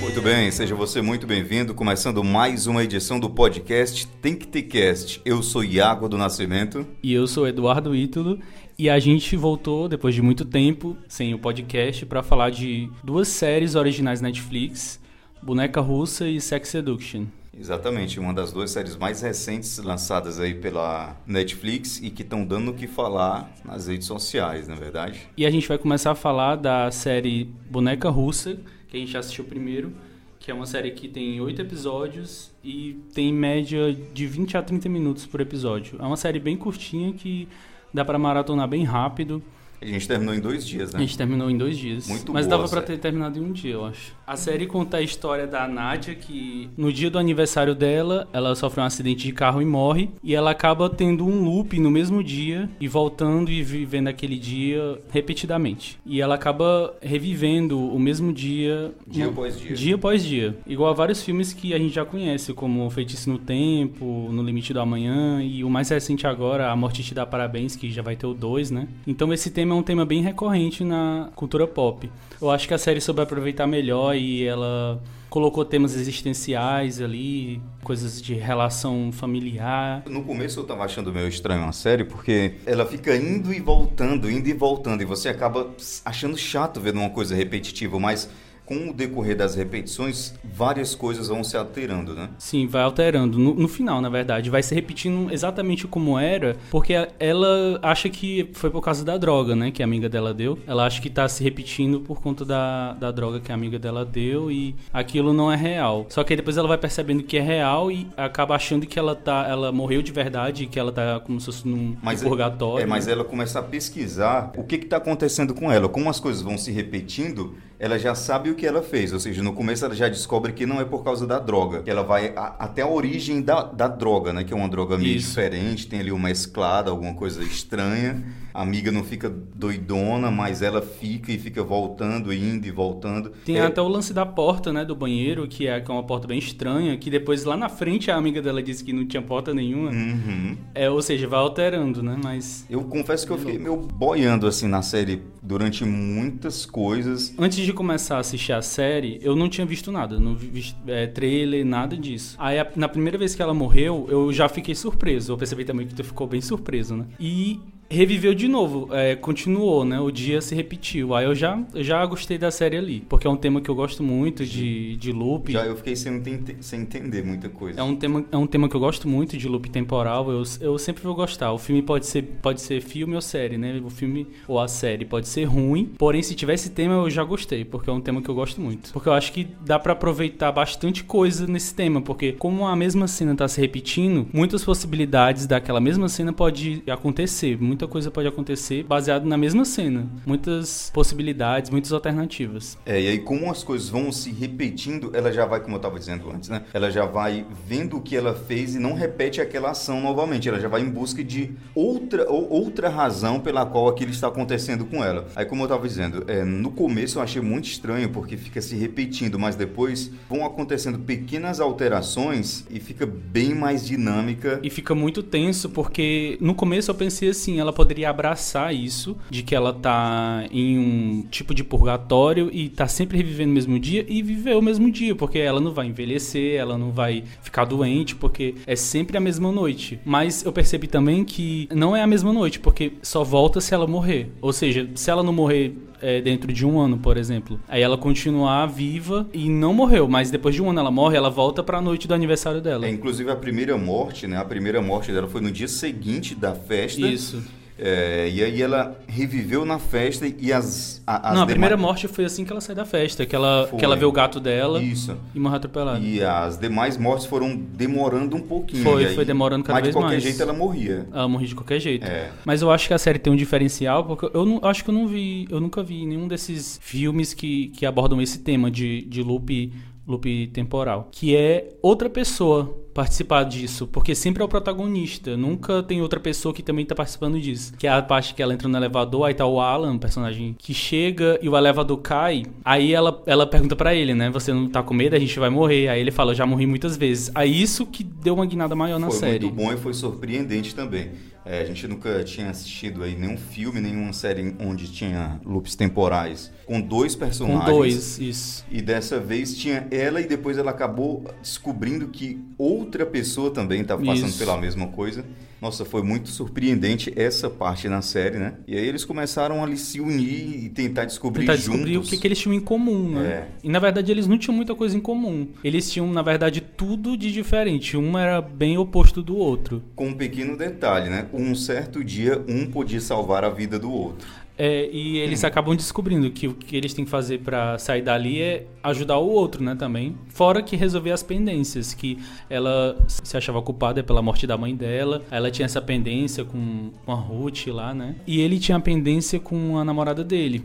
Muito bem, seja você muito bem-vindo. Começando mais uma edição do podcast Tem que ter cast. Eu sou Iago do Nascimento. E eu sou Eduardo Ítalo. E a gente voltou, depois de muito tempo, sem o podcast, para falar de duas séries originais Netflix: Boneca Russa e Sex Seduction. Exatamente, uma das duas séries mais recentes lançadas aí pela Netflix e que estão dando o que falar nas redes sociais, na é verdade. E a gente vai começar a falar da série Boneca Russa, que a gente já assistiu primeiro, que é uma série que tem oito episódios e tem média de 20 a 30 minutos por episódio. É uma série bem curtinha que dá para maratonar bem rápido. A gente terminou em dois dias, né? A gente terminou em dois dias. Muito Mas boa dava a pra série. ter terminado em um dia, eu acho. A série conta a história da Nádia, que no dia do aniversário dela, ela sofre um acidente de carro e morre. E ela acaba tendo um loop no mesmo dia e voltando e vivendo aquele dia repetidamente. E ela acaba revivendo o mesmo dia. Dia após dia. Dia após dia. Igual a vários filmes que a gente já conhece, como Feitiço no Tempo, No Limite do Amanhã e o mais recente agora, A Morte Te Dá Parabéns, que já vai ter o 2, né? Então esse tema é um tema bem recorrente na cultura pop. Eu acho que a série soube aproveitar melhor e ela colocou temas existenciais ali, coisas de relação familiar. No começo eu tava achando meio estranho a série, porque ela fica indo e voltando, indo e voltando, e você acaba achando chato vendo uma coisa repetitiva, mas com o decorrer das repetições, várias coisas vão se alterando, né? Sim, vai alterando. No, no final, na verdade, vai se repetindo exatamente como era, porque ela acha que foi por causa da droga, né? Que a amiga dela deu. Ela acha que tá se repetindo por conta da, da droga que a amiga dela deu e aquilo não é real. Só que aí depois ela vai percebendo que é real e acaba achando que ela tá. Ela morreu de verdade, que ela tá como se fosse num Mas purgatório. É, mas ela começa a pesquisar o que está acontecendo com ela. Como as coisas vão se repetindo, ela já sabe o que ela fez. Ou seja, no começo ela já descobre que não é por causa da droga. Que ela vai a- até a origem da, da droga, né? Que é uma droga meio Isso. diferente, tem ali uma mesclada, alguma coisa estranha. A amiga não fica doidona, mas ela fica e fica voltando, indo e voltando. Tem É, até o lance da porta, né, do banheiro, que é, que é uma porta bem estranha, que depois lá na frente a amiga dela disse que não tinha porta nenhuma. Uhum. É, ou seja, vai alterando, né? Mas Eu confesso que eu fiquei meio boiando assim na série durante muitas coisas. Antes de começar a assistir a série, eu não tinha visto nada, não vi vi- é, trailer, nada disso. Aí, a- na primeira vez que ela morreu, eu já fiquei surpreso. Eu percebi também que tu ficou bem surpreso, né? E reviveu de novo, é, continuou, né? O dia se repetiu. Aí eu já, eu já gostei da série ali, porque é um tema que eu gosto muito de, de loop. Já eu fiquei sem, sem entender muita coisa. É um, tema, é um tema que eu gosto muito de loop temporal. Eu, eu sempre vou gostar. O filme pode ser, pode ser filme ou série, né? O filme ou a série pode ser ruim. Porém, se tiver esse tema, eu já gostei, porque é um tema que eu gosto muito. Porque eu acho que dá pra aproveitar bastante coisa nesse tema, porque como a mesma cena tá se repetindo, muitas possibilidades daquela mesma cena pode acontecer. Muita coisa pode acontecer baseado na mesma cena. Muitas possibilidades, muitas alternativas. É, e aí como as coisas vão se repetindo, ela já vai, como eu estava dizendo antes, né? Ela já vai vendo o que ela fez e não repete aquela ação novamente. Ela já vai em busca de outra ou outra razão pela qual aquilo está acontecendo com ela. Aí como eu estava dizendo, é, no começo eu achei muito estranho porque fica se repetindo, mas depois vão acontecendo pequenas alterações e fica bem mais dinâmica. E fica muito tenso porque no começo eu pensei assim, ela poderia abraçar isso, de que ela tá em um tipo de purgatório e tá sempre revivendo o mesmo dia e viver o mesmo dia, porque ela não vai envelhecer, ela não vai ficar doente, porque é sempre a mesma noite. Mas eu percebi também que não é a mesma noite, porque só volta se ela morrer. Ou seja, se ela não morrer é, dentro de um ano, por exemplo. Aí ela continuar viva e não morreu, mas depois de um ano ela morre, ela volta pra noite do aniversário dela. É, inclusive a primeira morte, né? A primeira morte dela foi no dia seguinte da festa. Isso. É, e aí ela reviveu na festa e as. a- as não, a primeira morte foi assim que ela sai da festa, que ela, Foi. que ela vê o gato dela Isso. e morre atropelada. E as demais mortes foram demorando um pouquinho. Foi, aí- foi demorando cada mas vez de qualquer mais. jeito ela morria. Ela morre de qualquer jeito. É. Mas eu acho que a série tem um diferencial, porque eu não, acho que eu não vi, eu nunca vi nenhum desses filmes que, que abordam esse tema de, de loop, loop temporal. Que é outra pessoa participar disso, porque sempre é o protagonista, nunca tem outra pessoa que também tá participando disso. Que é a parte que ela entra no elevador, aí tá o Alan, personagem que chega e o elevador cai, aí ela, ela pergunta pra ele, né, você não tá com medo, a gente vai morrer. Aí ele fala, eu já morri muitas vezes. Aí isso que deu uma guinada maior na foi série. muito bom e foi surpreendente também. É, a gente nunca tinha assistido aí nenhum filme, nenhuma série onde tinha loops temporais com dois personagens. Com dois, isso. E dessa vez tinha ela e depois ela acabou descobrindo que outra pessoa também estava passando Isso. pela mesma coisa. Nossa, foi muito surpreendente essa parte na série, né? E aí eles começaram a se unir e tentar descobrir Tentar juntos. descobrir o que, que eles tinham em comum, né? É. E na verdade eles não tinham muita coisa em comum. Eles tinham, na verdade, tudo de diferente. Um era bem oposto do outro. Com um pequeno detalhe, né? Um certo dia, um podia salvar a vida do outro. É, e eles acabam descobrindo que o que eles têm que fazer pra sair dali é ajudar o outro, né, também. Fora que resolver as pendências, que ela se achava culpada pela morte da mãe dela, ela tinha essa pendência com, com a Ruth lá, né? E ele tinha a pendência com a namorada dele.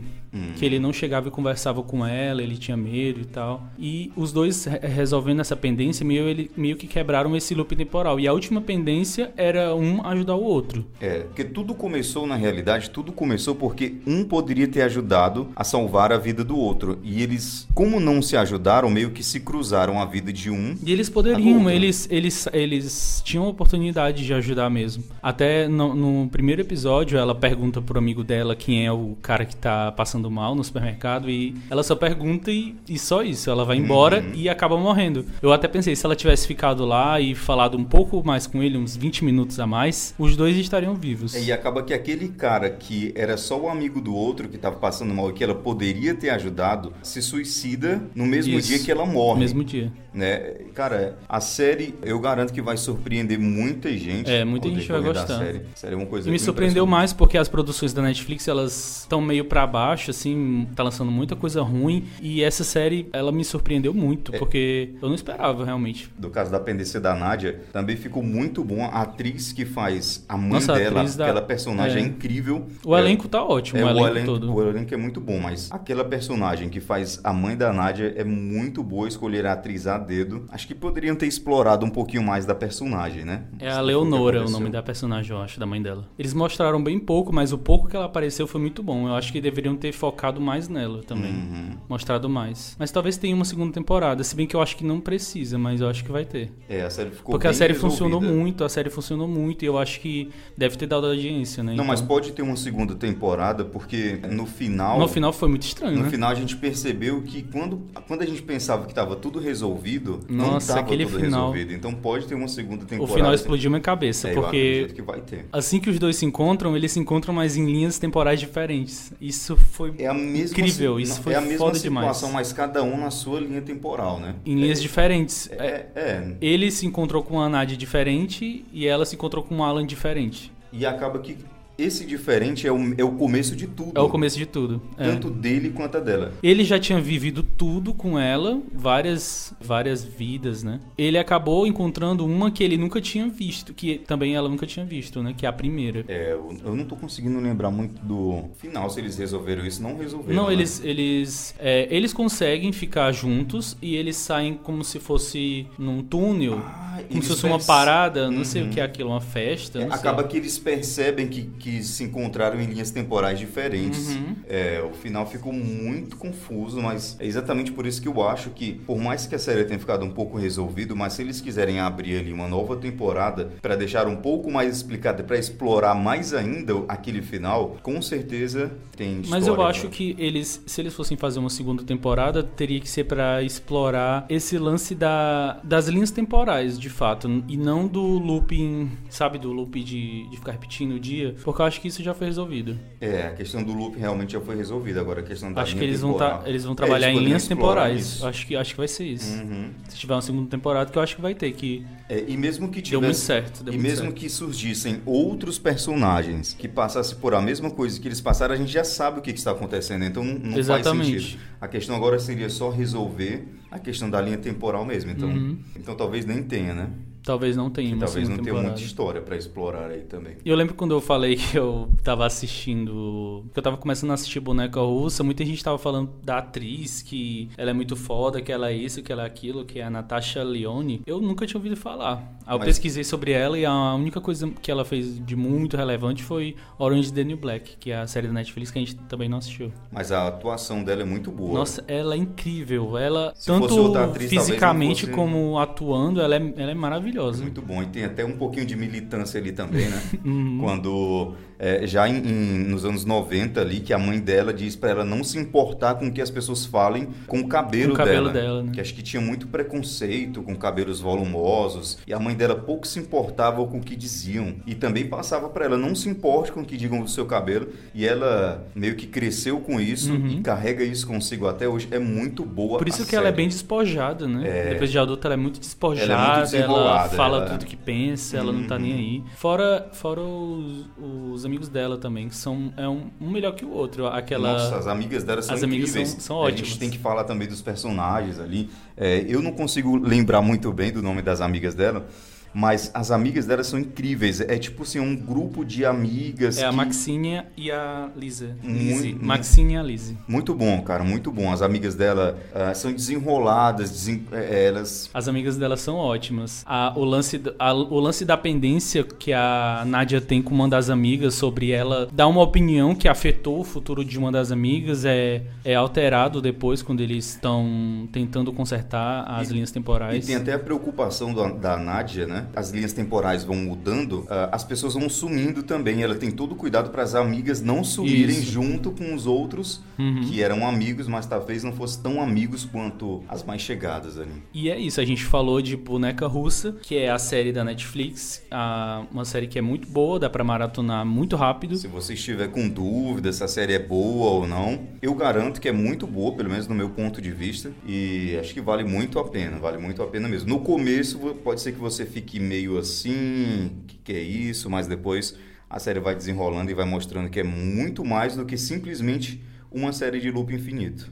Que ele não chegava e conversava com ela, ele tinha medo e tal. E os dois re- resolvendo essa pendência, meio, ele, meio que quebraram esse loop temporal. E a última pendência era um ajudar o outro. É, porque tudo começou, na realidade, tudo começou porque um poderia ter ajudado a salvar a vida do outro. E eles, como não se ajudaram, meio que se cruzaram a vida de um. E eles poderiam, eles, eles, eles tinham a oportunidade de ajudar mesmo. Até no, no primeiro episódio, ela pergunta pro amigo dela quem é o cara que tá passando mal no supermercado e ela só pergunta e, e só isso. Ela vai embora Uhum. e acaba morrendo. Eu até pensei, se ela tivesse ficado lá e falado um pouco mais com ele, uns 20 minutos a mais, os dois estariam vivos. E acaba que aquele cara que era só o amigo do outro que estava passando mal e que ela poderia ter ajudado, se suicida no mesmo Isso. dia que ela No morre. mesmo dia. Né? Cara, a série, eu garanto que vai surpreender muita gente. É, muita gente vai gostar. Série. série é uma coisa E me surpreendeu mais porque as produções da Netflix, elas estão meio pra baixo, assim, tá lançando muita coisa ruim. E essa série, ela me surpreendeu muito, É. porque eu não esperava, realmente. Do caso da pendência da Nádia, também ficou muito bom. A atriz que faz a mãe Nossa, a dela, atriz da- aquela personagem é, é. incrível. O É, elenco tá ótimo, é, o elenco todo. O elenco é muito bom, mas aquela personagem que faz a mãe da Nádia é muito boa escolher a atriz a dedo. Acho que poderiam ter explorado um pouquinho mais da personagem, né? É a o Leonora o nome da personagem, eu acho, da mãe dela. Eles mostraram bem pouco, mas o pouco que ela apareceu foi muito bom. Eu acho que deveriam ter focado mais nela também. Uhum. Mostrado mais. Mas talvez tenha uma segunda temporada, se bem que eu acho que não precisa, mas eu acho que vai ter. É, a série ficou Porque a série resolvida. funcionou muito, a série funcionou muito e eu acho que deve ter dado audiência, né? Não, mas Então, pode ter uma segunda temporada, porque no final. No final foi muito estranho, No né? final a gente percebeu que quando, quando a gente pensava que estava tudo resolvido, não Nossa, estava aquele tudo final- resolvido. Então pode ter uma segunda O temporada. final explodiu minha cabeça, É, porque que assim que os dois se encontram, eles se encontram, mas em linhas temporais diferentes. Isso foi É a mesma Incrível, si- isso não, foi É a mesma foda situação, demais. mas cada um na sua linha temporal, né? em linhas diferentes. É, é. Ele se encontrou com a Nadia diferente e ela se encontrou com o Alan diferente. E acaba que esse diferente é o, é o começo de tudo. É o começo de tudo. É. Tanto dele quanto a dela. Ele já tinha vivido tudo com ela, várias, várias vidas, né? Ele acabou encontrando uma que ele nunca tinha visto, que também ela nunca tinha visto, né? Que é a primeira. É, eu, eu não tô conseguindo lembrar muito do final, se eles resolveram isso. Não resolveram. Não, né? eles eles é, eles conseguem ficar juntos e eles saem como se fosse num túnel, Ah, como se fosse uma perce- parada, não sei o Uhum. que é aquilo, uma festa. É, acaba que eles percebem que, que se encontraram em linhas temporais diferentes. Uhum. É, o final ficou muito confuso, mas é exatamente por isso que eu acho que, por mais que a série tenha ficado um pouco resolvido, mas se eles quiserem abrir ali uma nova temporada para deixar um pouco mais explicado, para explorar mais ainda aquele final, com certeza tem Mas eu história, acho que eles, se eles fossem fazer uma segunda temporada, teria que ser pra explorar esse lance da, das linhas temporais, de fato, e não do looping, sabe, do loop de, de ficar repetindo o dia, porque eu acho que isso já foi resolvido. É, a questão do loop realmente já foi resolvida. Agora a questão da acho que eles vão, tá, eles vão É, trabalhar eles em linhas temporais. isso. Acho que, acho que vai ser isso. Uhum. Se tiver uma segunda temporada, que eu acho que vai ter, que É, e mesmo que tivesse, deu muito certo. Deu e muito mesmo certo. que surgissem outros personagens que passassem por a mesma coisa que eles passaram, a gente já sabe o que, que está acontecendo, então não, não faz sentido. A questão agora seria só resolver a questão da linha temporal mesmo. Então, Uhum. então talvez nem tenha, né? Talvez não tenha uma talvez não segunda tenha temporada. muita história para explorar aí também. E eu lembro quando eu falei que eu tava assistindo. Que eu tava começando a assistir boneca russa, muita gente tava falando da atriz, que ela é muito foda, que ela é isso, que ela é aquilo, que é a Natasha Leone. Eu nunca tinha ouvido falar. Aí eu Mas- pesquisei sobre ela e a única coisa que ela fez de muito relevante foi Orange the New Black, que é a série da Netflix que a gente também não assistiu. Mas a atuação dela é muito boa. Nossa, ela é incrível. Ela, Se tanto atriz, fisicamente fosse- como atuando, ela é, ela é maravilhosa. Maravilhosa. Muito bom. E tem até um pouquinho de militância ali também, né? Uhum. Quando, é, já em, em- nos anos 90 ali, que a mãe dela diz pra ela não se importar com o que as pessoas falem com o cabelo, Com o cabelo dela. dela, né? Que acho que tinha muito preconceito com cabelos volumosos. E a mãe dela pouco se importava com o que diziam. E também passava pra ela, não se importe com o que digam do seu cabelo. E ela meio que cresceu com isso e carrega isso consigo até hoje. É muito boa Uhum. Por isso que ela é série. bem despojada, né? Depois de adulta ela é muito despojada, Ela é muito ela, fala ela- tudo que pensa, ela não tá nem aí. Fora, fora os, os amigos dela também, que são é um, um melhor que o outro. Aquela Nossa, as amigas dela são As amigas incríveis. são- são A gente ótimas. tem que falar também dos personagens ali. É, eu não consigo lembrar muito bem do nome das amigas dela, mas as amigas dela são incríveis. É tipo assim, um grupo de amigas. é a que- Maxinha e a Lisa. Lizzie. Maxinha e a Lizzie. Muito bom, cara, muito bom. As amigas dela ah, são desenroladas, desen- é, elas. As amigas dela são ótimas. A- o, lance, da- a- o lance da pendência que a Nádia tem com uma das amigas sobre ela dar uma opinião que afetou o futuro de uma das amigas é, é alterado depois quando eles estão tentando consertar as E- linhas E temporais. tem até a preocupação da, da Nádia, né? As linhas temporais vão mudando, ah, as pessoas vão sumindo também. Ela tem todo o cuidado para as amigas não sumirem Isso. junto com os outros Uhum. que eram amigos, mas talvez não fossem tão amigos quanto as mais chegadas ali. E é isso, a gente falou de Boneca Russa, que é a série da Netflix, a- uma série que é muito boa, dá pra maratonar muito rápido. Se você estiver com dúvida se a série é boa ou não, eu garanto que é muito boa, pelo menos no meu ponto de vista, e acho que vale muito a pena, vale muito a pena mesmo. No começo pode ser que você fique meio assim, que, que é isso, mas depois a série vai desenrolando e vai mostrando que é muito mais do que simplesmente uma série de loop infinito.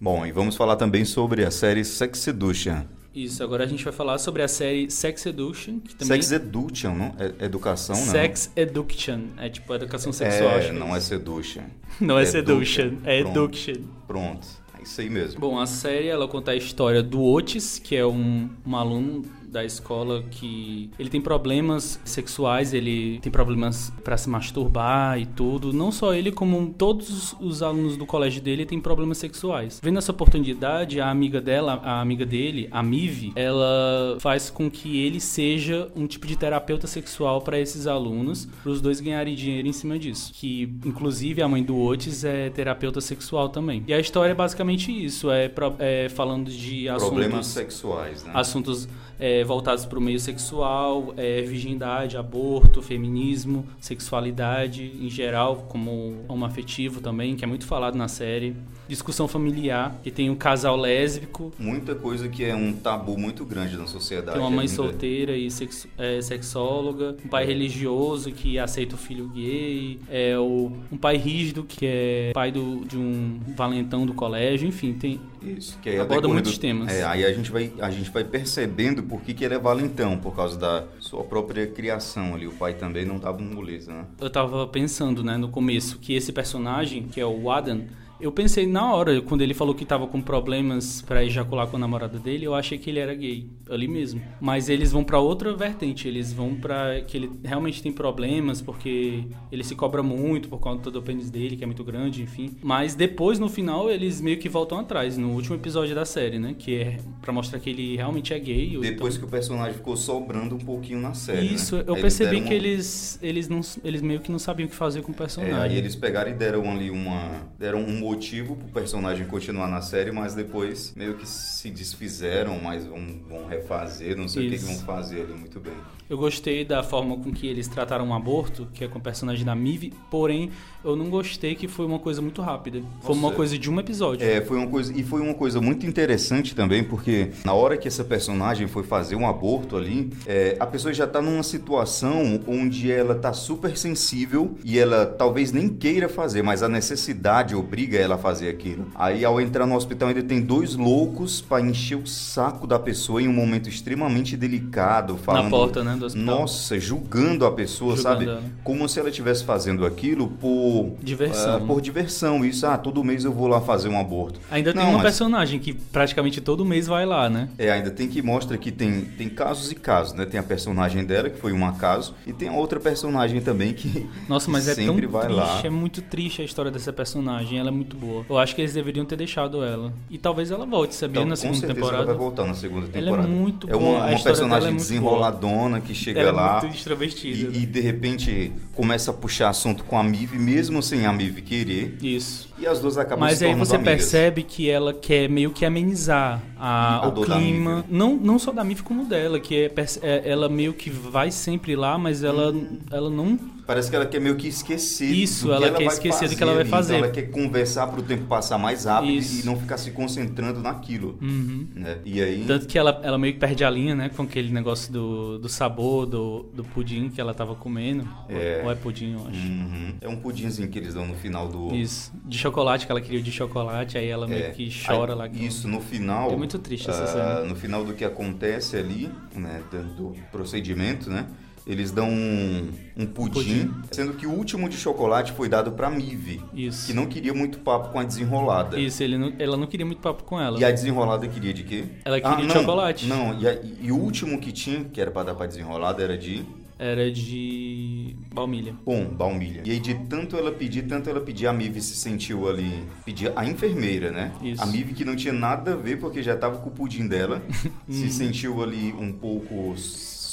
Bom, e vamos falar também sobre a série Sex Seduction. Isso, agora a gente vai falar sobre a série Sex Education, que também Sex Education, não? É educação, não? Sex Education, é tipo educação sexual. é, acho que não é Seduction. Não é Education. seduction, é Pronto. education. Pronto, é isso aí mesmo. Bom, a série ela conta a história do Otis, que é um, um aluno da escola que ele tem problemas sexuais, ele tem problemas pra se masturbar e tudo. Não só ele, como todos os alunos do colégio dele têm problemas sexuais. Vendo essa oportunidade, a amiga dela, a amiga dele, a Mive, ela faz com que ele seja um tipo de terapeuta sexual para esses alunos, para os dois ganharem dinheiro em cima disso. Que inclusive a mãe do Otis é terapeuta sexual também. E a história é basicamente isso, é, é falando de Problemas assuntos sexuais, né? assuntos é, voltados para o meio sexual, é, virgindade, aborto, feminismo, sexualidade em geral, como homoafetivo também, que é muito falado na série. Discussão familiar, que tem um casal lésbico, Muita coisa que é um tabu muito grande na sociedade. tem uma mãe ainda. solteira e sexo- é, sexóloga, um pai religioso que aceita o filho gay, é o, um pai rígido que é pai do, de um valentão do colégio, enfim, tem, Isso, que aí Aborda muitos do- temas. É, aí a gente vai, a gente vai percebendo por que, que ele é valentão, por causa da sua própria criação ali. O pai também não dava um moleza, né? eu tava pensando, né, no começo, que esse personagem, que é o Adam, eu pensei na hora, quando ele falou que tava com problemas pra ejacular com a namorada dele, eu achei que ele era gay, ali mesmo. Mas eles vão pra outra vertente, eles vão pra que ele realmente tem problemas, porque ele se cobra muito por conta do pênis dele, que é muito grande, enfim. Mas depois, no final, eles meio que voltam atrás, no último episódio da série, né, que é pra mostrar que ele realmente é gay. Depois então- que o personagem ficou sobrando um pouquinho na série. Isso, né? eu Aí percebi que um- eles, eles, não, eles meio que não sabiam o que fazer com o É, personagem. aí eles pegaram e deram ali uma. deram um motivo pro personagem continuar na série, mas depois meio que se desfizeram, mas vão, vão refazer, não sei o que, que Isso. vão fazer ali muito bem. Eu gostei da forma com que eles trataram o aborto, que é com o personagem da Mive, porém eu não gostei que foi uma coisa muito rápida. Foi uma Nossa. coisa de um episódio. É, foi uma coisa e foi uma coisa muito interessante também, porque na hora que essa personagem foi fazer um aborto ali, é, a pessoa já tá numa situação onde ela tá super sensível e ela talvez nem queira fazer, mas a necessidade obriga ela a fazer aquilo. Aí ao entrar no hospital ainda tem dois loucos pra encher o saco da pessoa em um momento extremamente delicado, falando porta, né, do hospital. Nossa, julgando a pessoa, Julgando sabe? ela. Como se ela estivesse fazendo aquilo por Diversão, né? por diversão. Isso, ah, todo mês eu vou lá fazer um aborto. Ainda tem Não, uma mas- personagem que praticamente todo mês vai lá, né? É, ainda tem que mostra que tem, tem casos e casos, né? Tem a personagem dela, que foi um acaso, e tem a outra personagem também que Nossa, mas é tão sempre vai triste, lá. é muito triste a história dessa personagem, ela é muito boa. Eu acho que eles deveriam ter deixado ela. E talvez ela volte, sabia, Então, na com segunda temporada. ela vai voltar na segunda Ela é temporada. muito É boa, uma, a uma dela personagem é muito desenroladona que chega Ela lá é muito extrovertida. e, e, de repente começa a puxar assunto com a Mive, mesmo sem a Mive querer. Isso. E as duas acabam Mas aí você amigas. percebe que ela quer meio que amenizar a, A o clima. Não, não só da Miff como dela, que é, é- ela meio que vai sempre lá, mas ela, ela não. Parece que ela quer meio que esquecer. Isso, do que ela quer vai esquecer do que ela vai fazer. Então ela quer conversar para o tempo passar mais rápido Isso. e não ficar se concentrando naquilo. Uhum. né? E aí. Tanto que ela, ela meio que perde a linha, né? Com aquele negócio do, do sabor, do, do pudim que ela tava comendo. É. Ou é pudim, eu acho. Uhum. É um pudinzinho que eles dão no final do. Isso. De chocolate, que ela queria o de chocolate, aí ela meio É. que chora Aí, lá. que- Isso, no final. É muito triste essa ah, cena. No final do que acontece ali, né, do, procedimento, né? Eles dão um, um pudim, Pudim. sendo que o último de chocolate foi dado pra Mive, Isso. que não queria muito papo com a desenrolada. Isso, ele não- ela não queria muito papo com ela. E a desenrolada queria de quê? Ela queria de não, chocolate. Não, e, a- e o último que tinha, que era pra dar pra desenrolada, era de Era de baunilha. Bom, baunilha. E aí, de tanto ela pedir, tanto ela pedir, a Mive se sentiu ali. Pedir a enfermeira, né? Isso. A Mive que não tinha nada a ver, porque já tava com o pudim dela, Uhum. se sentiu ali um pouco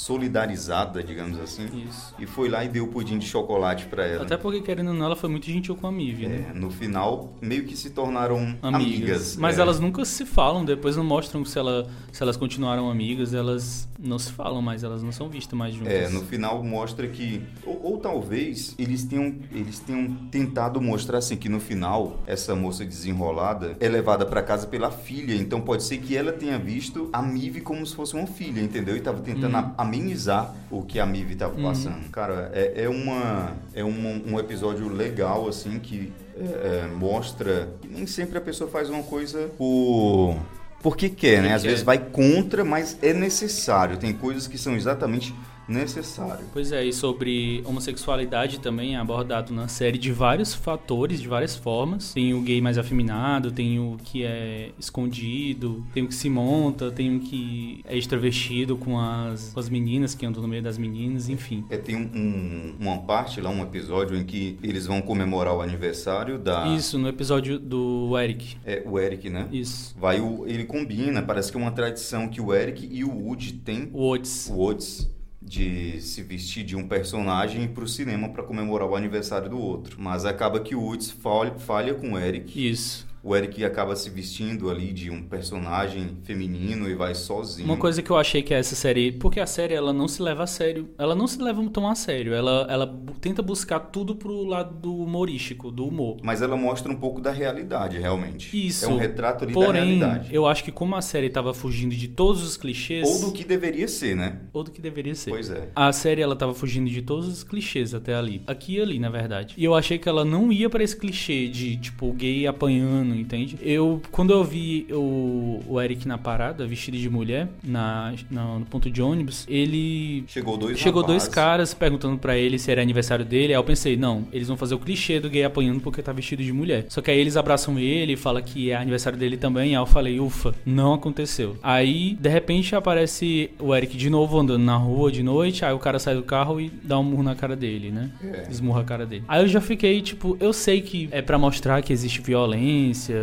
solidarizada, digamos assim. Isso. E foi lá e deu o pudim de chocolate pra ela. Até porque, querendo ou não, ela foi muito gentil com a Mive, né? É, no final, meio que se tornaram Amigas. amigas. Mas é. elas nunca se falam, depois não mostram se, ela, se elas continuaram amigas, elas não se falam mais, elas não são vistas mais juntas. É, no final mostra que. Ou, ou talvez eles tenham, eles tenham tentado mostrar assim que no final essa moça desenrolada é levada pra casa pela filha. Então pode ser que ela tenha visto a Mive como se fosse uma filha, entendeu? E tava tentando Uhum. a- amenizar o que a Mive tava passando. Cara, é, é, uma, é um, um episódio legal, assim, que é, é, mostra que nem sempre a pessoa faz uma coisa por. Porque quer, né? Às vezes vai contra, mas é necessário. Tem coisas que são exatamente necessárias. Pois é, e sobre homossexualidade também é abordado na série de vários fatores, de várias formas. Tem o gay mais afeminado, tem o que é escondido, tem o que se monta, tem o que é extrovertido com as, com as meninas, que andam no meio das meninas, enfim. É, tem um- um- uma parte lá, um episódio em que eles vão comemorar o aniversário da. Isso, no episódio do Eric. É, o Eric, né? Isso. Vai o, ele combina, parece que é uma tradição que o Eric e o Woody têm, O Otis. o Otis, de se vestir de um personagem ir pro cinema para comemorar o aniversário do outro. Mas acaba que o Woods falha, falha com o Eric. Isso. O Eric acaba se vestindo ali de um personagem feminino e vai sozinho. Uma coisa que eu achei que é essa série, porque a série ela não se leva a sério, ela não se leva tão a sério, ela, ela tenta buscar tudo pro lado do humorístico, do humor. Mas ela mostra um pouco da realidade, realmente. Isso. É um retrato ali da Porém, realidade. eu acho que como a série tava fugindo de todos os clichês, Ou do que deveria ser, né? ou do que deveria ser. Pois é. A série ela tava fugindo de todos os clichês até ali. Aqui e ali, na verdade. E eu achei que ela não ia pra esse clichê de, tipo, gay apanhando, entende? Eu, quando eu vi o, o Eric na parada, vestido de mulher, na, na- no ponto de ônibus, ele Chegou dois Chegou dois rapazes. caras perguntando pra ele se era aniversário dele. Aí eu pensei, não, eles vão fazer o clichê do gay apanhando porque tá vestido de mulher. Só que aí eles abraçam ele e falam que é aniversário dele também. Aí eu falei, ufa, não aconteceu. Aí, de repente, aparece o Eric de novo andando na rua de noite. Aí o cara sai do carro e dá um murro na cara dele, né? É. Esmurra a cara dele. Aí eu já fiquei, tipo, eu sei que é pra mostrar que existe violência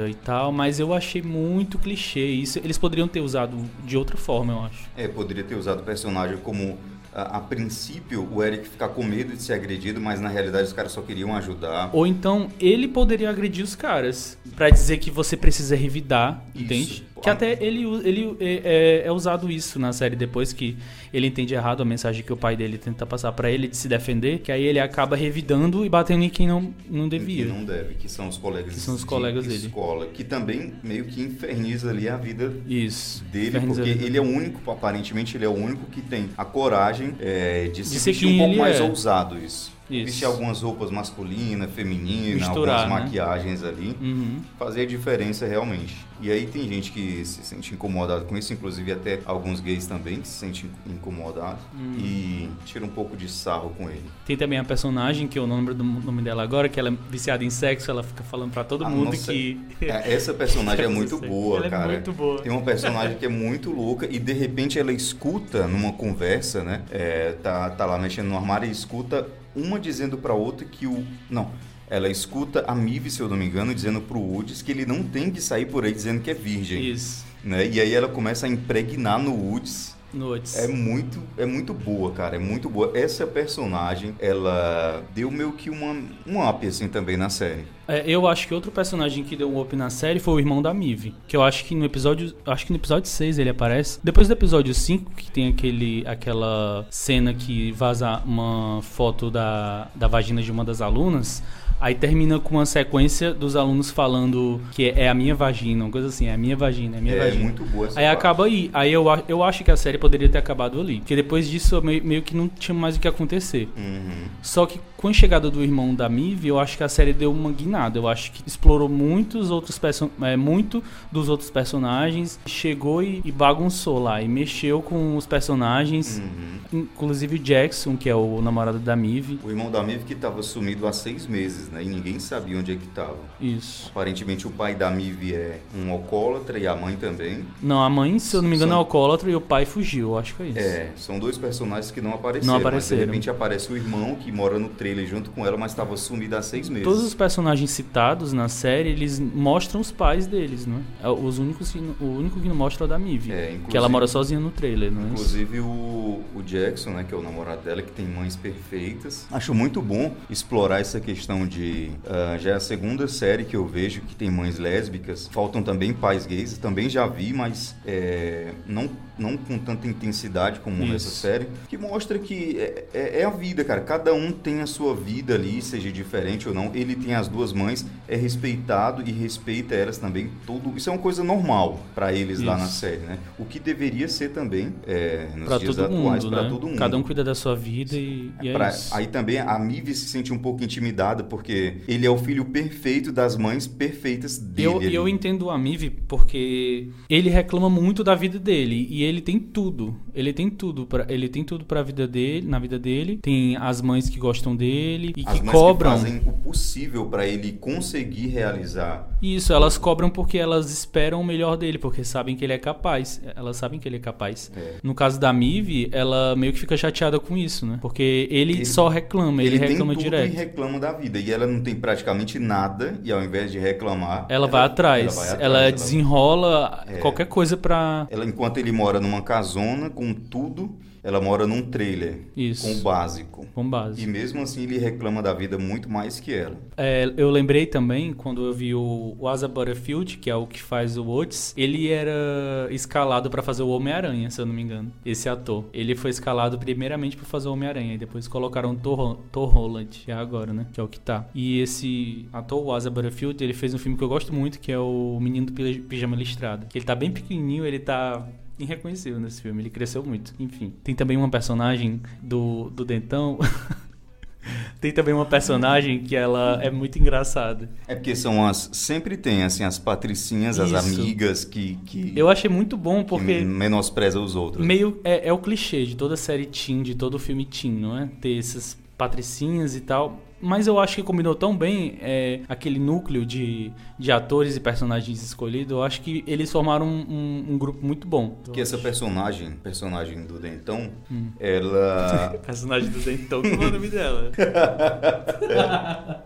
e tal, mas eu achei muito clichê. Isso eles poderiam ter usado de outra forma, eu acho. É, poderia ter usado o personagem como. A, a princípio, o Eric ficar com medo de ser agredido, mas na realidade os caras só queriam ajudar. Ou então ele poderia agredir os caras pra dizer que você precisa revidar, Isso. entende? Que até ele, ele é, é- é usado isso na série depois que ele entende errado a mensagem que o pai dele tenta passar pra ele de se defender, que aí ele acaba revidando e batendo em quem não, não devia. Que não deve, que são os colegas Que são os de colegas dele. escola, que também meio que inferniza ali a vida Isso. dele, porque ele é o único, aparentemente ele é o único que tem a coragem é, de se ser vestir um quem pouco mais é. ousado isso. Isso. Vestir algumas roupas masculinas, femininas, algumas né? maquiagens ali. Uhum. Fazer diferença realmente. E aí tem gente que se sente incomodado com isso, inclusive até alguns gays também que se sentem incomodados Hum. e tira um pouco de sarro com ele. Tem também a personagem, que eu não lembro do nome dela agora, que ela é viciada em sexo, ela fica falando pra todo Ah, mundo nossa, que. É, Essa personagem é muito boa, Ela é cara. muito boa. Tem uma personagem que é muito louca e de repente ela escuta numa conversa, né? É, tá, tá lá mexendo no armário e escuta uma dizendo pra outra que o. Não. Ela escuta a Mive, se eu não me engano, dizendo pro Woods que ele não tem que sair por aí dizendo que é virgem. Isso. Né? E aí ela começa a impregnar no Woods. Noites. É muito, é muito boa, cara. É muito boa. Essa personagem, ela deu meio que uma, um up, assim, também na série. É, eu acho que outro personagem que deu um up na série foi o irmão da Mive. Que eu acho que no episódio. Acho que no episódio 6 ele aparece. Depois do episódio 5, que tem aquele, aquela cena que vaza uma foto da, da vagina de uma das alunas. Aí termina com uma sequência dos alunos falando que é a minha vagina, uma coisa assim, é a minha vagina, é a minha é vagina. muito boa essa Aí parte. acaba aí. Aí eu, eu acho que a série poderia ter acabado ali. Porque depois disso meio, meio que não tinha mais o que acontecer. Uhum. Só que com a chegada do irmão da Mive, eu acho que a série deu uma guinada. Eu acho que explorou muitos outros é, muito dos outros personagens, chegou e, e bagunçou lá e mexeu com os personagens, Uhum. inclusive o Jackson, que é o namorado da Mive. O irmão da Mive que estava sumido há seis meses, né? E ninguém sabia onde é que estava. Isso. Aparentemente o pai da Mive é um alcoólatra e a mãe também. Não, a mãe, se eu não me engano, é São- alcoólatra e o pai fugiu, eu acho que é isso. É, são dois personagens que não apareceram. Não Mas apareceram. de repente aparece o irmão que mora no trailer junto com ela, mas estava sumido há seis meses. Todos os personagens citados na série, eles mostram os pais deles, não é? É Os únicos que, o único que não mostra é o da Mive. É, que ela mora sozinha no trailer, é isso? Inclusive o, o Jackson, né, que é o namorado dela, que tem mães perfeitas. Acho muito bom explorar essa questão de. ah, já é a segunda série que eu vejo que tem mães lésbicas. Faltam também pais gays, também já vi, mas é, não, não com tanta intensidade como Isso. nessa série. Que mostra que é, é- é a vida, cara. Cada um tem a sua vida ali, seja diferente ou não. Ele tem as duas mães, é respeitado e respeita elas também. Tudo, isso é uma coisa normal para eles lá na Isso. série, né? O que deveria ser também é, nos Pra dias todo atuais mundo, para né? todo mundo. Cada um cuida da sua vida e, e é Pra- isso. aí também a Mive se sente um pouco intimidada porque ele é o filho perfeito das mães perfeitas dele. Eu, ali. eu entendo o Amiv porque ele reclama muito da vida dele e ele tem tudo. Ele tem tudo para ele tem tudo para vida dele, na vida dele. Tem as mães que gostam dele e As que mães cobram. que fazem o possível para ele conseguir realizar. Isso, elas cobram porque elas esperam o melhor dele, porque sabem que ele é capaz. Elas sabem que ele é capaz. É. No caso da Mive, ela meio que fica chateada com isso, né? Porque ele, Ele- só reclama, ele, tem reclama tudo direto. e reclama da vida. E ela não tem praticamente nada e ao invés de reclamar, Ela, vai atrás, ela vai atrás, ela ela- desenrola É. qualquer coisa pra. Ela, enquanto ele mora numa casona com tudo, ela mora num trailer Isso. com o básico. Com base. E mesmo assim ele reclama da vida muito mais que ela. É, eu lembrei também, quando eu vi o, o Asa Butterfield, que é o que faz o Oates, ele era escalado pra fazer o Homem-Aranha, se eu não me engano. Esse ator. Ele foi escalado primeiramente pra fazer o Homem-Aranha, e depois colocaram o Thor, Thor Holland, que é agora, né? Que é o que tá. E esse ator, o Asa Butterfield, ele fez um filme que eu gosto muito, que é o Menino do Pija- Pijama Listrado. Ele tá bem pequenininho, ele tá irreconhecível nesse filme, ele cresceu muito. Enfim, tem também uma personagem do, do Dentão... Tem também uma personagem que ela é muito engraçada. É porque são as. Sempre tem, assim, as patricinhas, as Isso. amigas que. que Eu achei muito bom que porque menospreza os outros. meio é, é o clichê de toda série teen, de todo filme teen, não é? Ter essas patricinhas e tal. Mas eu acho que combinou tão bem é, aquele núcleo de, de atores e personagens escolhidos. Eu acho que eles formaram um, um- um grupo muito bom. Que essa personagem, personagem do Dentão, Hum. ela. personagem do Dentão, como é o nome dela?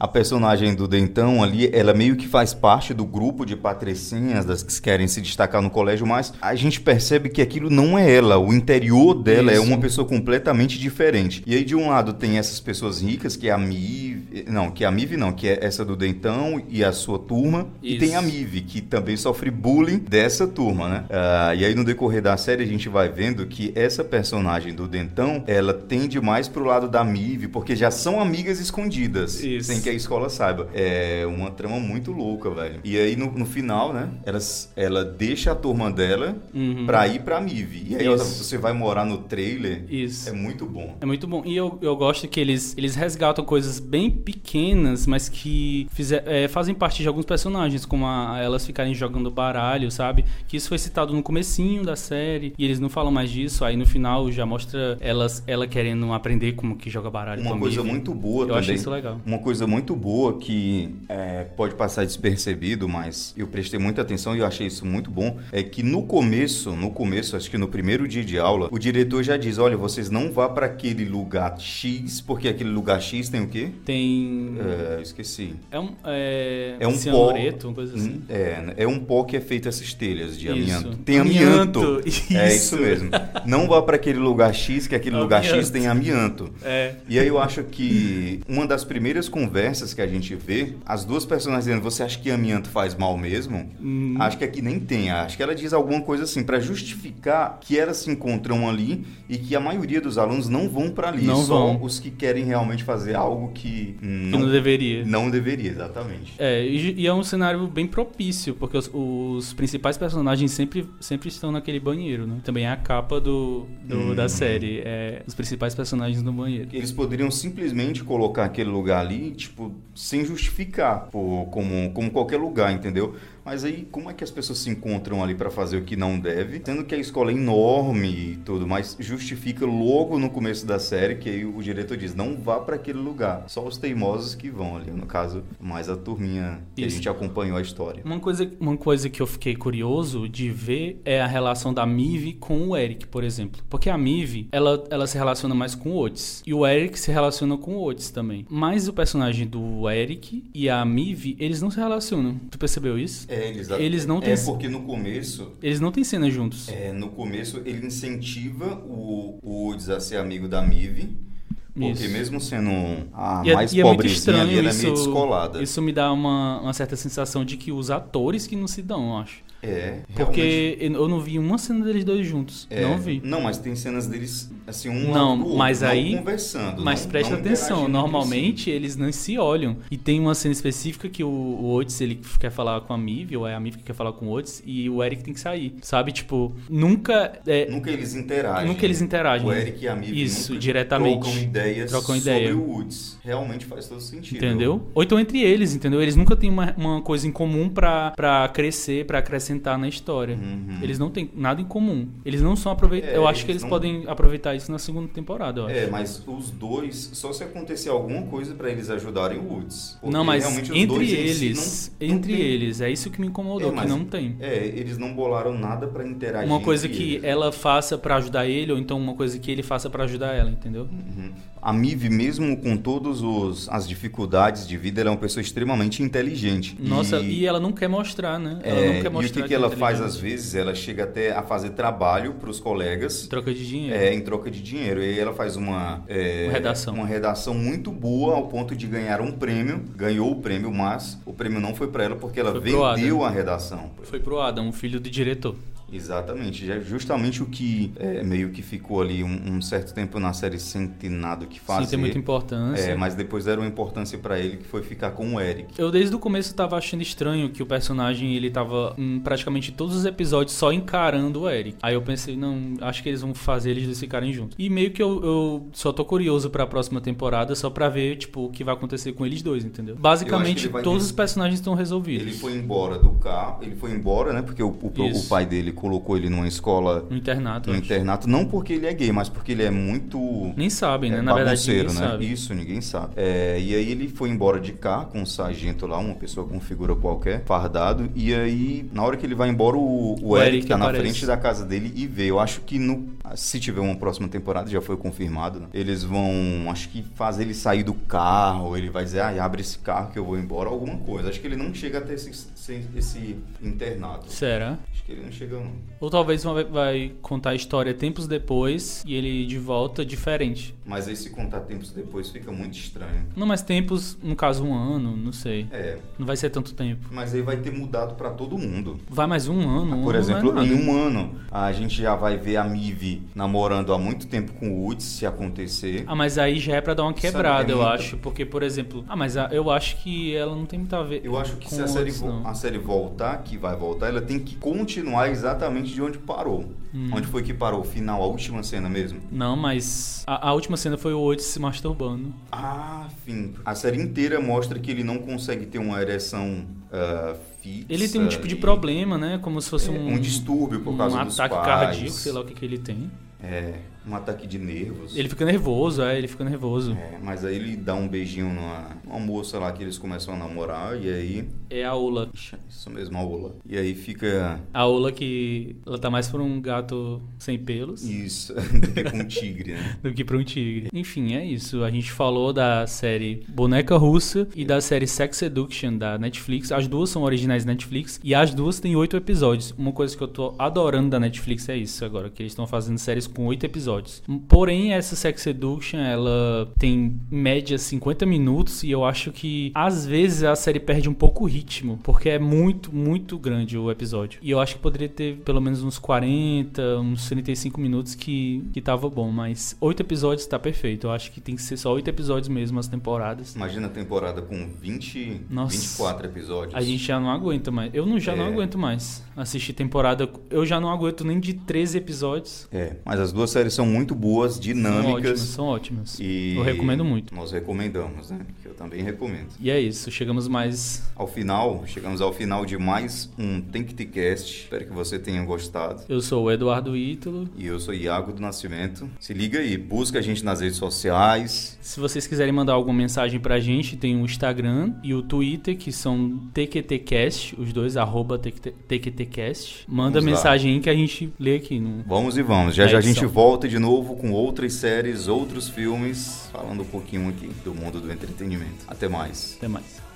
A personagem do Dentão ali, ela meio que faz parte do grupo de patricinhas das que querem se destacar no colégio, mas a gente percebe que aquilo não é ela. O interior dela é Isso. uma pessoa completamente diferente. E aí, de um lado, tem essas pessoas ricas, que é a Mive. Não, que é a Mive não, que é essa do Dentão e a sua turma. E Isso. tem a Mive, que também sofre bullying dessa turma, né? Ah, e aí, no decorrer da série, a gente vai vendo que essa personagem do Dentão, ela tende mais pro lado da Mive, porque já são amigas escondidas. Isso. Sem que a escola saiba. É uma trama muito louca, velho. E aí, no, no final, né? Elas, ela deixa a turma dela Uhum. pra ir pra Mive. E aí Isso. você vai morar no trailer. Isso. É muito bom. É muito bom. E eu, eu gosto que eles, eles resgatam coisas bem pequenas, mas que fizer, é, fazem parte de alguns personagens, como a, elas ficarem jogando baralho, sabe? Que isso foi citado no comecinho da série, e eles não falam mais disso. Aí no final já mostra elas, ela querendo aprender como que joga baralho Uma coisa muito boa Eu também. achei isso legal. Uma coisa muito boa que é, pode passar despercebido, mas eu prestei muita atenção e eu achei isso muito bom, é que no começo, no começo, acho que no primeiro dia de aula, o diretor já diz, olha, vocês não vá para aquele lugar X, porque aquele lugar X tem o quê? Tem. É, esqueci. É um. É, É um pó. cianureto, uma coisa assim. É, é um pó que é feito essas telhas de Isso. amianto. Tem amianto. Amianto, É isso. isso mesmo. Não vá para aquele lugar X, que aquele lugar X tem amianto. É. E aí eu acho que uma das primeiras conversas que a gente vê, as duas personagens dizendo, você acha que amianto faz mal mesmo? Hum. Acho que aqui nem tem. Acho que ela diz alguma coisa assim, pra justificar que elas se encontram ali e que a maioria dos alunos não vão pra ali. Não só vão. os que querem realmente fazer algo que Que não, não deveria. não deveria, exatamente. É, e, e é um cenário bem propício, porque os, os principais personagens sempre, sempre estão naquele banheiro, né? Também é a capa do, do- Hum. da série, é os principais personagens no banheiro. Eles poderiam simplesmente colocar aquele lugar ali, tipo, sem justificar, pô, como, como qualquer lugar, entendeu? Mas aí, como é que as pessoas se encontram ali pra fazer o que não deve? Sendo que a escola é enorme e tudo, mas justifica logo no começo da série que aí o diretor diz: não vá pra aquele lugar. Só os teimosos que vão ali, no caso, mais a turminha que a Isso. gente acompanhou a história. Uma coisa, uma coisa que eu fiquei curioso de ver é a relação da Mive com o Eric, por exemplo. Porque a Mive, ela, ela se relaciona mais com o Otis. E o Eric se relaciona com o Otis também. Mas o personagem do Eric e a Mive, eles não se relacionam. Tu percebeu isso? É, eles, Eles não é têm- porque no começo Eles não têm cena juntos. É, no começo ele incentiva o, o Woods a ser amigo da Mive. Porque Isso. mesmo sendo a E é, mais e é pobrezinha estranho ali, ela isso. é meio descolada. Isso me dá uma, uma certa sensação de que os atores que não se dão, eu acho. É, realmente. Porque eu não vi uma cena deles dois juntos. É, não vi. Não, mas tem cenas deles, assim, um Não, outro, mas não aí- conversando. Mas não- presta não atenção, normalmente eles não se olham. E tem uma cena específica que o, o Otis ele quer falar com a Miv, ou é a Miv que quer falar com o Otis, e o Eric tem que sair. Sabe? Tipo, nunca. é. Nunca eles interagem. Nunca eles interagem. O Eric e a Mive Isso, diretamente. trocam ideias Trocam sobre ideia. o Woods. Realmente faz todo sentido. Entendeu? Ou então entre eles, entendeu? Eles nunca têm uma, uma coisa em comum pra, pra crescer, pra acrescentar na história. Uhum. Eles não têm nada em comum. Eles não são aproveitados. É, eu acho que eles não- podem aproveitar isso na segunda temporada. É, mas os dois, só se acontecer alguma coisa pra eles ajudarem o Woods. Não, mas entre dois eles, não- não entre tem- eles, é isso que me incomodou, É, que mas- não tem. É, eles não bolaram nada pra interagir. Uma coisa que eles. ela faça pra ajudar ele, ou então uma coisa que ele faça pra ajudar ela, entendeu? Uhum. A Mive, mesmo com todas as dificuldades de vida, ela é uma pessoa extremamente inteligente. Nossa, e, e, ela não quer mostrar, né? Ela é, não quer mostrar que, que ela faz às vezes? Ela chega até a fazer trabalho para os colegas. Troca de dinheiro. É, em troca de dinheiro. E aí ela faz uma, é, Uma redação. uma redação muito boa ao ponto de ganhar um prêmio. Ganhou o prêmio, mas o prêmio não foi para ela porque ela Foi vendeu a redação. Foi pro Adam, o filho do diretor. Exatamente, já- justamente o que é, meio que ficou ali um, um certo tempo na série sem ter nada que fazer. Sim, tem muita importância. É, mas depois deram uma importância pra ele que foi ficar com o Eric. Eu desde o começo tava achando estranho que o personagem ele tava em praticamente todos os episódios só encarando o Eric. Aí eu pensei, não, acho que eles vão fazer eles dois ficarem juntos. E meio que eu, eu só tô curioso pra próxima temporada só pra ver, tipo, o que vai acontecer com eles dois, entendeu? Basicamente, todos ter- os personagens estão resolvidos. Ele foi embora do carro, ele foi embora, né? Porque o, o, o pai dele colocou ele numa escola, No internato. acho. internato, não porque ele é gay, mas porque ele é muito Nem sabem, né? é, Na verdade, ninguém né? sabe. Isso, ninguém sabe. É, e aí ele foi embora de carro com um sargento lá, uma pessoa com figura qualquer, fardado. E aí, na hora que ele vai embora, o, o, O Eric, Eric tá na aparece. frente da casa dele e vê. Eu acho que no, se tiver uma próxima temporada, já foi confirmado, né? Eles vão, acho que fazer ele sair do carro, ele vai dizer, ah, abre esse carro que eu vou embora, alguma coisa. Acho que ele não chega até esse, esse, esse internato. Será? Acho que ele não chega. Ou talvez vai, vai contar a história tempos depois e ele de volta diferente. Mas aí se contar tempos depois fica muito estranho. Não, mas tempos, no caso um ano, não sei. É, Não vai ser tanto tempo. mas aí vai ter mudado pra todo mundo. Vai mais um ano. um Por ano exemplo, em um ano, a gente já vai ver a Mive namorando há muito tempo com o Woods, se acontecer. Ah, mas aí já é pra dar uma quebrada, é eu muito- acho. Porque, por exemplo. Ah, mas a- eu acho que ela não tem muito a ver. Eu acho que se a série, não. a série voltar, que vai voltar, ela tem que continuar exatamente de onde parou. Hum. Onde foi que parou? O final, a última cena mesmo? Não, mas a, a última cena foi o Oates se masturbando. Ah, fim. A série inteira mostra que ele não consegue ter uma ereção ah, fixa. Ele tem um tipo de e- problema, né? Como se fosse É, um, um distúrbio por causa um dos ataque pais. cardíaco, sei lá o que, que ele tem. É, um ataque de nervos. Ele fica nervoso, é, ele fica nervoso. É, mas aí ele dá um beijinho numa, numa moça lá que eles começam a namorar e aí. É a Ola. Ixi, Isso mesmo, a Ola. E aí fica. A Ola que ela tá mais pra um gato sem pelos Isso, do que com um tigre, né? do que pra um tigre. Enfim, é isso. A gente falou da série Boneca Russa e da série Sex Seduction da Netflix. As duas são originais Netflix e as duas têm oito episódios. Uma coisa que eu tô adorando da Netflix é isso agora, que eles estão fazendo séries com oito episódios. Porém, essa Sex Seduction, ela tem em média 50 minutos e eu acho que às vezes a série perde um pouco o ritmo, porque é muito, muito grande o episódio. E eu acho que poderia ter pelo menos uns 40, uns 35 minutos que, que tava bom, mas oito episódios tá perfeito. Eu acho que tem que ser só oito episódios mesmo as temporadas. Imagina a temporada com 20, Nossa. 24 episódios. A gente já não aguenta mais. Eu não, já não É. aguento mais assistir temporada. Eu já não aguento nem de 13 episódios. É, mas as duas séries são muito boas, São dinâmicas. ótimas, são ótimas. E Eu recomendo muito. Nós recomendamos, né? Que eu também recomendo. E é isso, chegamos mais. Ao final, chegamos ao final de mais um Think Cast. Espero que você tenha gostado. Eu sou o Eduardo Ítalo. E eu sou Iago do Nascimento. Se liga aí, busca a gente nas redes sociais. Se vocês quiserem mandar alguma mensagem pra gente, tem o Instagram e o Twitter, que são TQTcast, os dois, arroba TQT TQTcast. Manda Vamos mensagem que a gente lê aqui. No... Vamos e vamos. Já já a gente edição. De novo com outras séries, outros filmes, falando um pouquinho aqui do mundo do entretenimento. Até mais. Até mais.